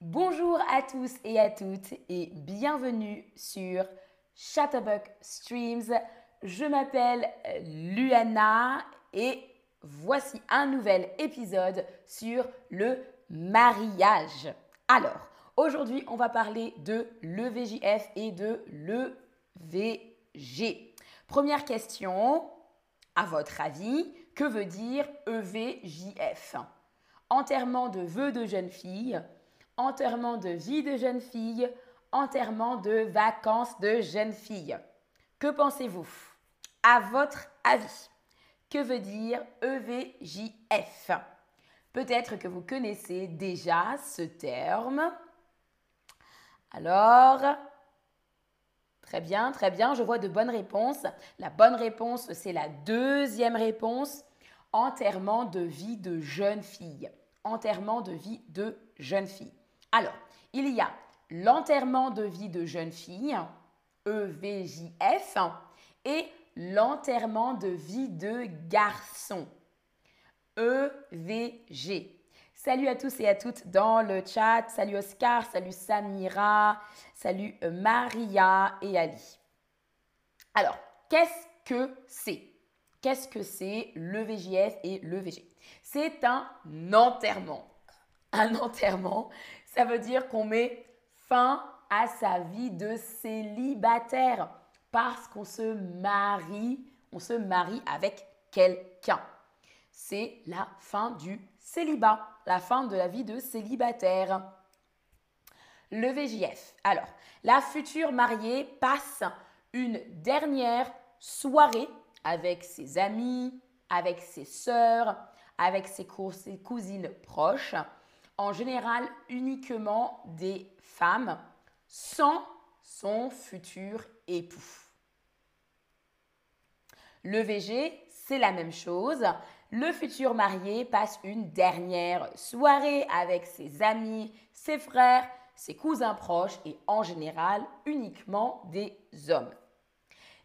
Bonjour à tous et à toutes et bienvenue sur Chatterbox Streams. Je m'appelle Luana et voici un nouvel épisode sur le mariage. Alors, aujourd'hui, on va parler de l'EVJF et de l'EVG. Première question, à votre avis, que veut dire EVJF Enterrement de vœux de jeune fille, enterrement de vie de jeune fille, enterrement de vacances de jeune fille. Que pensez-vous? À votre avis, que veut dire EVJF Peut-être que vous connaissez déjà ce terme. Alors, très bien, très bien, je vois de bonnes réponses. La bonne réponse, c'est la deuxième réponse, enterrement de vie de jeune fille. Enterrement de vie de jeune fille. Alors, il y a l'enterrement de vie de jeune fille, EVJF, et l'enterrement de vie de garçon, EVG. Salut à tous et à toutes dans le chat. Salut Oscar, salut Samira, salut euh, Maria et Ali. Alors, qu'est-ce que c'est? Qu'est-ce que c'est le VJF et le VG C'est un enterrement. Un enterrement, ça veut dire qu'on met fin à sa vie de célibataire parce qu'on se marie, on se marie avec quelqu'un. C'est la fin du célibat, la fin de la vie de célibataire. Le VJF. Alors, la future mariée passe une dernière soirée avec ses amis, avec ses sœurs, avec ses, ses cousines proches, en général uniquement des femmes, sans son futur époux. Le VG, c'est la même chose. Le futur marié passe une dernière soirée avec ses amis, ses frères, ses cousins proches et en général uniquement des hommes.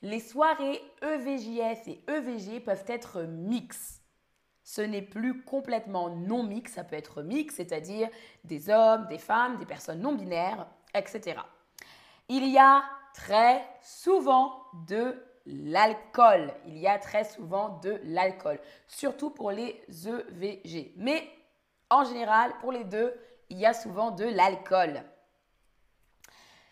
Les soirées EVJF et EVG peuvent être mixtes. Ce n'est plus complètement non mix, ça peut être mix, c'est-à-dire des hommes, des femmes, des personnes non binaires, etc. Il y a très souvent de l'alcool. Il y a très souvent de l'alcool, surtout pour les EVG. Mais en général, pour les deux, il y a souvent de l'alcool.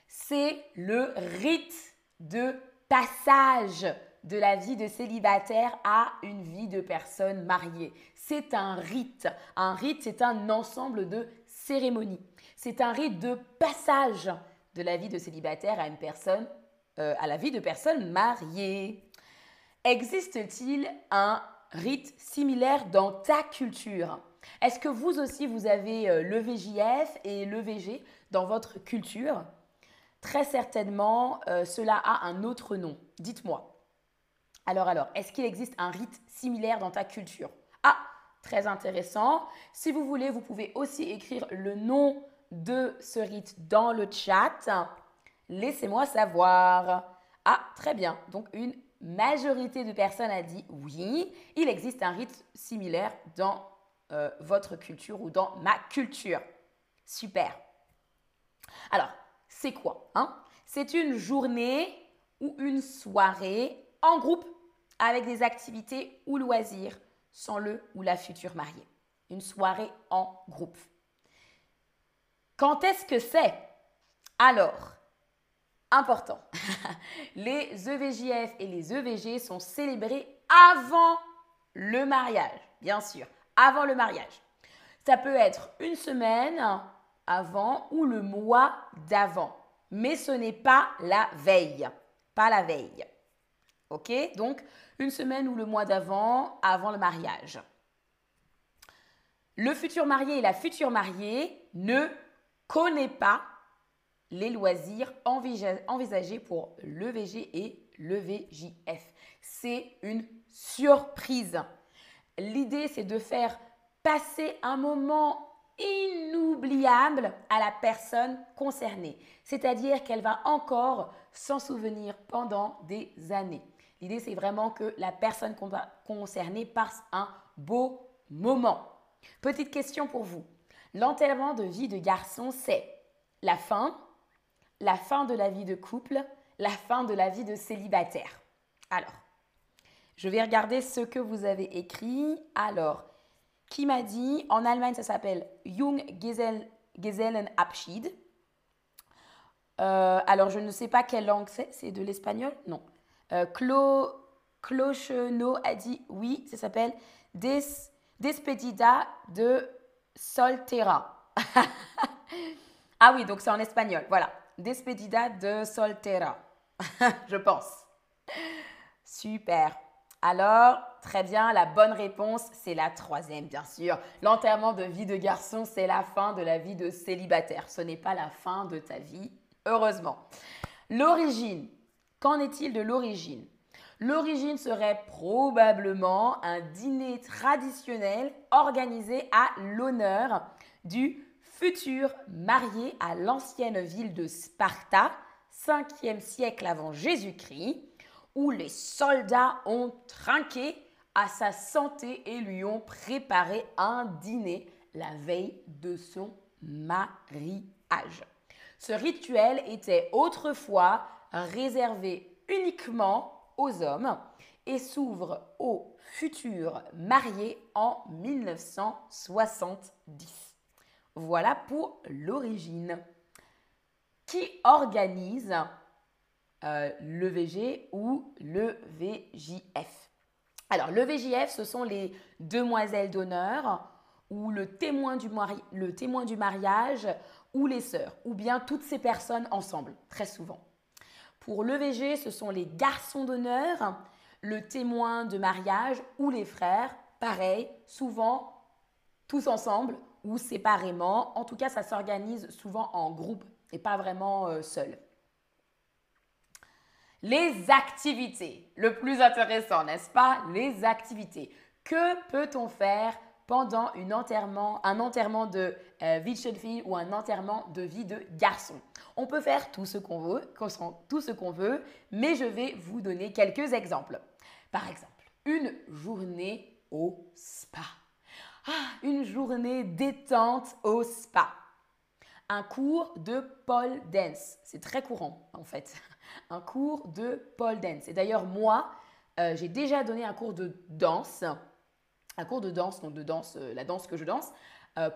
C'est le rite de passage de la vie de célibataire à une vie de personne mariée. C'est un rite. Un rite, c'est un ensemble de cérémonies. C'est un rite de passage de la vie de célibataire à une personne, euh, à la vie de personne mariée. Existe-t-il un rite similaire dans ta culture? Est-ce que vous aussi vous avez euh, le VJF et le VG dans votre culture? Très certainement, euh, cela a un autre nom. Dites-moi. Alors, alors, est-ce qu'il existe un rite similaire dans ta culture? Ah, très intéressant. Si vous voulez, vous pouvez aussi écrire le nom de ce rite dans le chat. Laissez-moi savoir. Ah, très bien. Donc, une majorité de personnes a dit oui, il existe un rite similaire dans euh, votre culture ou dans ma culture. Super. Alors, c'est quoi hein? C'est une journée ou une soirée en groupe avec des activités ou loisirs sans le ou la future mariée. Une soirée en groupe. Quand est-ce que c'est? Alors, important, les EVJF et les EVG sont célébrés avant le mariage, bien sûr, avant le mariage. Ça peut être une semaine avant ou le mois d'avant, mais ce n'est pas la veille, pas la veille. OK? Donc, une semaine ou le mois d'avant, avant le mariage. Le futur marié et la future mariée ne connaissent pas les loisirs envisagés pour le VG et le VJF. C'est une surprise. L'idée, c'est de faire passer un moment inoubliable à la personne concernée. C'est-à-dire qu'elle va encore s'en souvenir pendant des années. L'idée, c'est vraiment que la personne concernée passe un beau moment. Petite question pour vous. L'enterrement de vie de garçon, c'est la fin, la fin de la vie de couple, la fin de la vie de célibataire. Alors, je vais regarder ce que vous avez écrit. Alors, qui m'a dit En Allemagne, ça s'appelle Jung. Euh, alors, je ne sais pas quelle langue c'est. C'est de l'espagnol? Non. Euh, Clo, a dit oui, ça s'appelle Des, Despedida de Soltera. ah oui, donc c'est en espagnol. Voilà. Despedida de Soltera. je pense. Super. Alors, très bien, la bonne réponse, c'est la troisième, bien sûr. L'enterrement de vie de garçon, c'est la fin de la vie de célibataire. Ce n'est pas la fin de ta vie, heureusement. L'origine. Qu'en est-il de l'origine? L'origine serait probablement un dîner traditionnel organisé à l'honneur du futur marié à l'ancienne ville de Sparta, 5e siècle avant Jésus-Christ où les soldats ont trinqué à sa santé et lui ont préparé un dîner la veille de son mariage. Ce rituel était autrefois réservé uniquement aux hommes et s'ouvre aux futurs mariés en 1970. Voilà pour l'origine. Qui organise euh, le ou le VJF. Alors, le VJF, ce sont les demoiselles d'honneur ou le témoin, du le témoin du mariage ou les sœurs, ou bien toutes ces personnes ensemble, très souvent. Pour le VG, ce sont les garçons d'honneur, le témoin de mariage ou les frères, pareil, souvent tous ensemble ou séparément. En tout cas, ça s'organise souvent en groupe et pas vraiment euh, seul. Les activités. Le plus intéressant, n'est-ce pas? Les activités. Que peut-on faire pendant un enterrement de vie de jeune fille ou un enterrement de vie de garçon On peut faire tout ce qu'on veut, tout ce qu'on veut, mais je vais vous donner quelques exemples. Par exemple, une journée au spa. Ah, une journée détente au spa. Un cours de pole dance. C'est très courant en fait un cours de pole dance. Et d'ailleurs, moi, euh, j'ai déjà donné un cours de danse, un cours de danse, donc de danse, euh, la danse que je danse,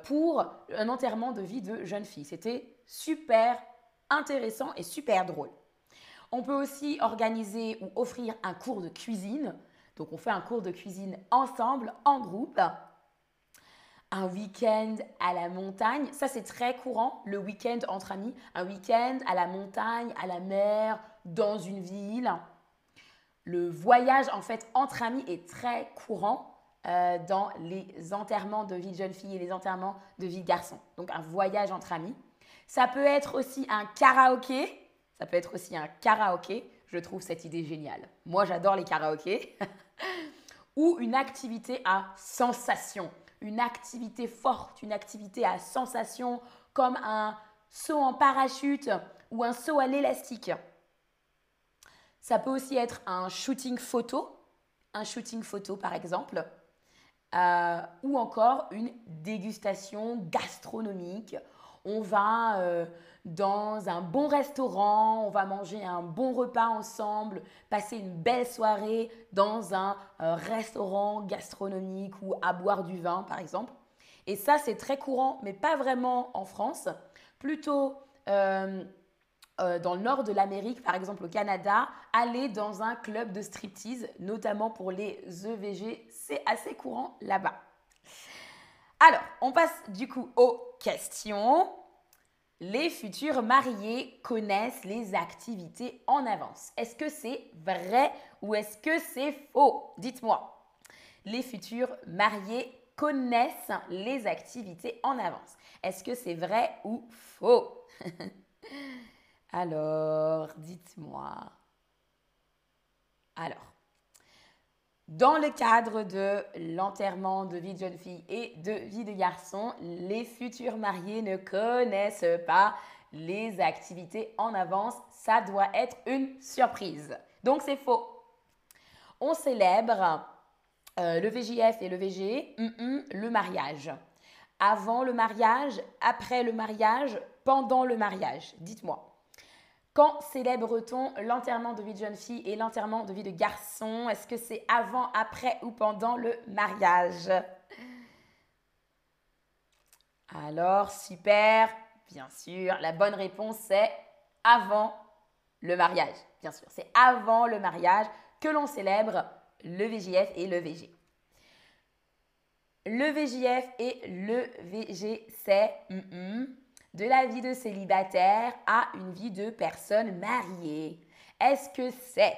pour un enterrement de vie de jeune fille. C'était super intéressant et super drôle. On peut aussi organiser ou offrir un cours de cuisine. Donc on fait un cours de cuisine ensemble, en groupe un week-end à la montagne. Ça, c'est très courant, le week-end entre amis. Un week-end à la montagne, à la mer, dans une ville. Le voyage, en fait, entre amis est très courant euh, dans les enterrements de vie de jeune fille et les enterrements de vie de garçon. Donc, un voyage entre amis. Ça peut être aussi un karaoké. Ça peut être aussi un karaoké. Je trouve cette idée géniale. Moi, j'adore les karaokés. Ou une activité à sensation une activité forte, une activité à sensation comme un saut en parachute ou un saut à l'élastique. Ça peut aussi être un shooting photo, un shooting photo par exemple, euh, ou encore une dégustation gastronomique. On va euh, dans un bon restaurant, on va manger un bon repas ensemble, passer une belle soirée dans un euh, restaurant gastronomique ou à boire du vin par exemple. Et ça, c'est très courant, mais pas vraiment en France, plutôt euh, dans le nord de l'Amérique, par exemple au Canada, aller dans un club de striptease, notamment pour les EVG, c'est assez courant là-bas. Alors, on passe du coup aux questions les futurs mariés connaissent les activités en avance. Est-ce que c'est vrai ou est-ce que c'est faux? Dites-moi. Les futurs mariés connaissent les activités en avance. Est-ce que c'est vrai ou faux? Alors, dites-moi. Alors, dans le cadre de l'enterrement de vie de jeune fille et de vie de garçon, les futurs mariés ne connaissent pas les activités en avance. Ça doit être une surprise. Donc c'est faux. On célèbre euh, le VJF et le VG, le mariage. avant le mariage, après le mariage, pendant le mariage Dites-moi. Quand célèbre-t-on l'enterrement de vie de jeune fille et l'enterrement de vie de garçon? Est-ce que c'est avant, après ou pendant le mariage? Alors, super, bien sûr, la bonne réponse c'est avant le mariage. Bien sûr, c'est avant le mariage que l'on célèbre le VJF et le VG. Le VJF et le VG, c'est de la vie de célibataire à une vie de personne mariée. Est-ce que c'est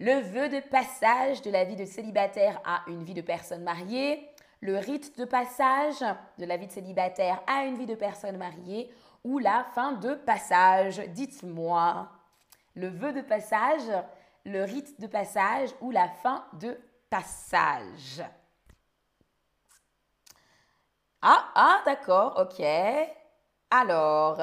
le vœu de passage de la vie de célibataire à une vie de personne mariée, le rite de passage de la vie de célibataire à une vie de personne mariée ou la fin de passage? Dites-moi. Le vœu de passage, le rite de passage ou la fin de passage? Ah, ah, d'accord, ok. Alors,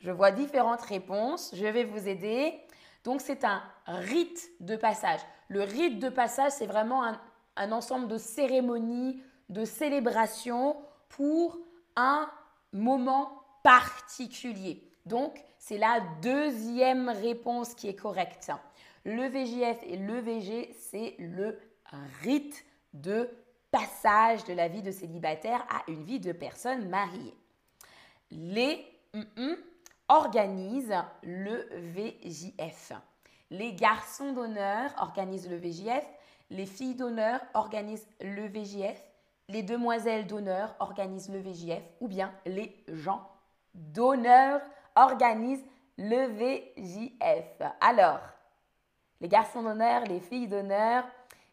je vois différentes réponses. Je vais vous aider. Donc, c'est un rite de passage. Le rite de passage, c'est vraiment un, ensemble de cérémonies, de célébrations pour un moment particulier. Donc, c'est la deuxième réponse qui est correcte. Le VJF et le VG, c'est le rite de passage de la vie de célibataire à une vie de personne mariée les organisent le VJF. Les garçons d'honneur organisent le VJF. Les filles d'honneur organisent le VJF. Les demoiselles d'honneur organisent le VJF. Ou bien les gens d'honneur organisent le VJF. Alors, les garçons d'honneur, les filles d'honneur,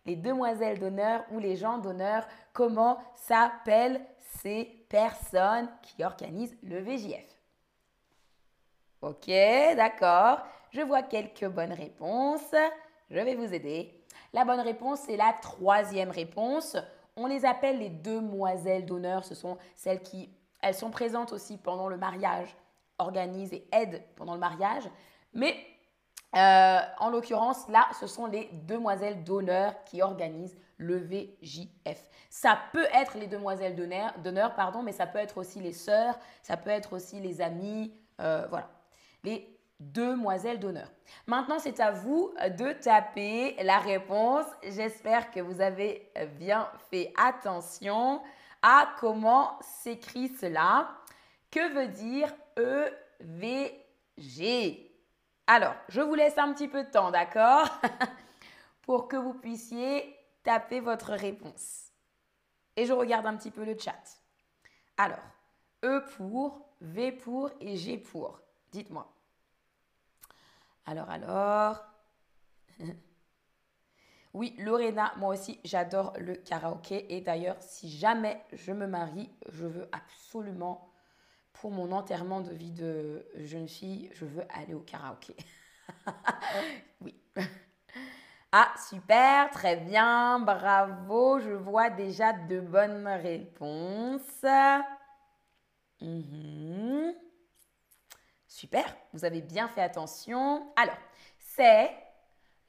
les demoiselles d'honneur ou les gens d'honneur, comment s'appellent ces personnes qui organisent le VJF. Ok, d'accord. Je vois quelques bonnes réponses. Je vais vous aider. La bonne réponse, c'est la troisième réponse. On les appelle les demoiselles d'honneur. Ce sont celles qui, elles sont présentes aussi pendant le mariage, organisent et aident pendant le mariage. Mais euh, en l'occurrence, là, ce sont les demoiselles d'honneur qui organisent le VJF. Ça peut être les demoiselles d'honneur, pardon, mais ça peut être aussi les sœurs, ça peut être aussi les amis, euh, voilà. Les demoiselles d'honneur. Maintenant, c'est à vous de taper la réponse. J'espère que vous avez bien fait attention à comment s'écrit cela. Que veut dire EVG Alors, je vous laisse un petit peu de temps, d'accord? Pour que vous puissiez tapez votre réponse. Et je regarde un petit peu le chat. Alors, E pour, V pour et G pour. Dites-moi. Alors, alors. Oui, Lorena, moi aussi, j'adore le karaoké. Et d'ailleurs, si jamais je me marie, je veux absolument, pour mon enterrement de vie de jeune fille, je veux aller au karaoké. oui. Ah, super, très bien, bravo, je vois déjà de bonnes réponses. Mhm. Super, vous avez bien fait attention. Alors, c'est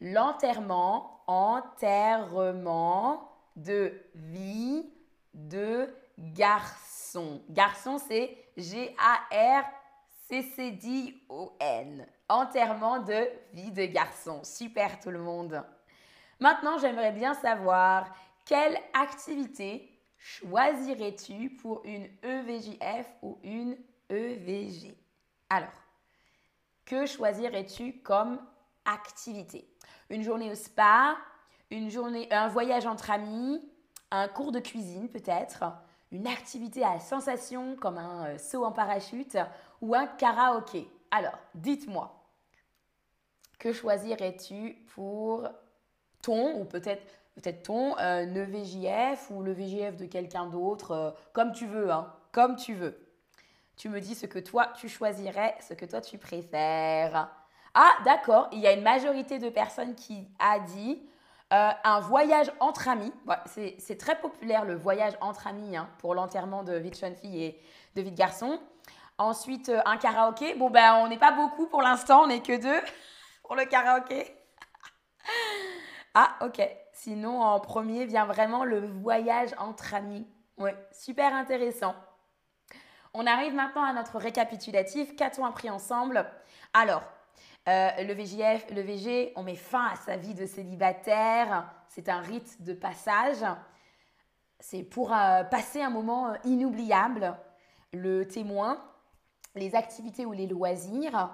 l'enterrement, enterrement de vie de garçon. Garçon, c'est G-A-R-C-C-D-O-N. Enterrement de vie de garçon. Super tout le monde. Maintenant, j'aimerais bien savoir quelle activité choisirais-tu pour une EVJF ou une EVG Alors, que choisirais-tu comme activité? Une journée au spa, un voyage entre amis, un cours de cuisine peut-être, une activité à sensation comme un euh, saut en parachute ou un karaoké. Alors, dites-moi, que choisirais-tu pour ton, ou peut-être peut-être ton, euh, le ou le VJF de quelqu'un d'autre, euh, comme tu veux, hein, comme tu veux. Tu me dis ce que toi tu choisirais, ce que toi tu préfères. Ah, d'accord, il y a une majorité de personnes qui a dit euh, un voyage entre amis. c'est très populaire le voyage entre amis hein, pour l'enterrement de vie de jeune fille et de vie de garçon. Ensuite, un karaoké. Bon, ben, on n'est pas beaucoup pour l'instant, on n'est que deux pour le karaoké. Ah, ok. Sinon, en premier vient vraiment le voyage entre amis. Oui, super intéressant. On arrive maintenant à notre récapitulatif. Qu'a-t-on appris ensemble? Alors, euh, le VJF, le VG, on met fin à sa vie de célibataire. C'est un rite de passage. C'est pour euh, passer un moment euh, inoubliable. Le témoin, les activités ou les loisirs,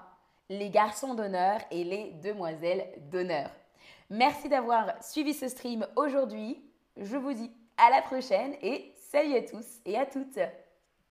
les garçons d'honneur et les demoiselles d'honneur. Merci d'avoir suivi ce stream aujourd'hui. Je vous dis à la prochaine et salut à tous et à toutes.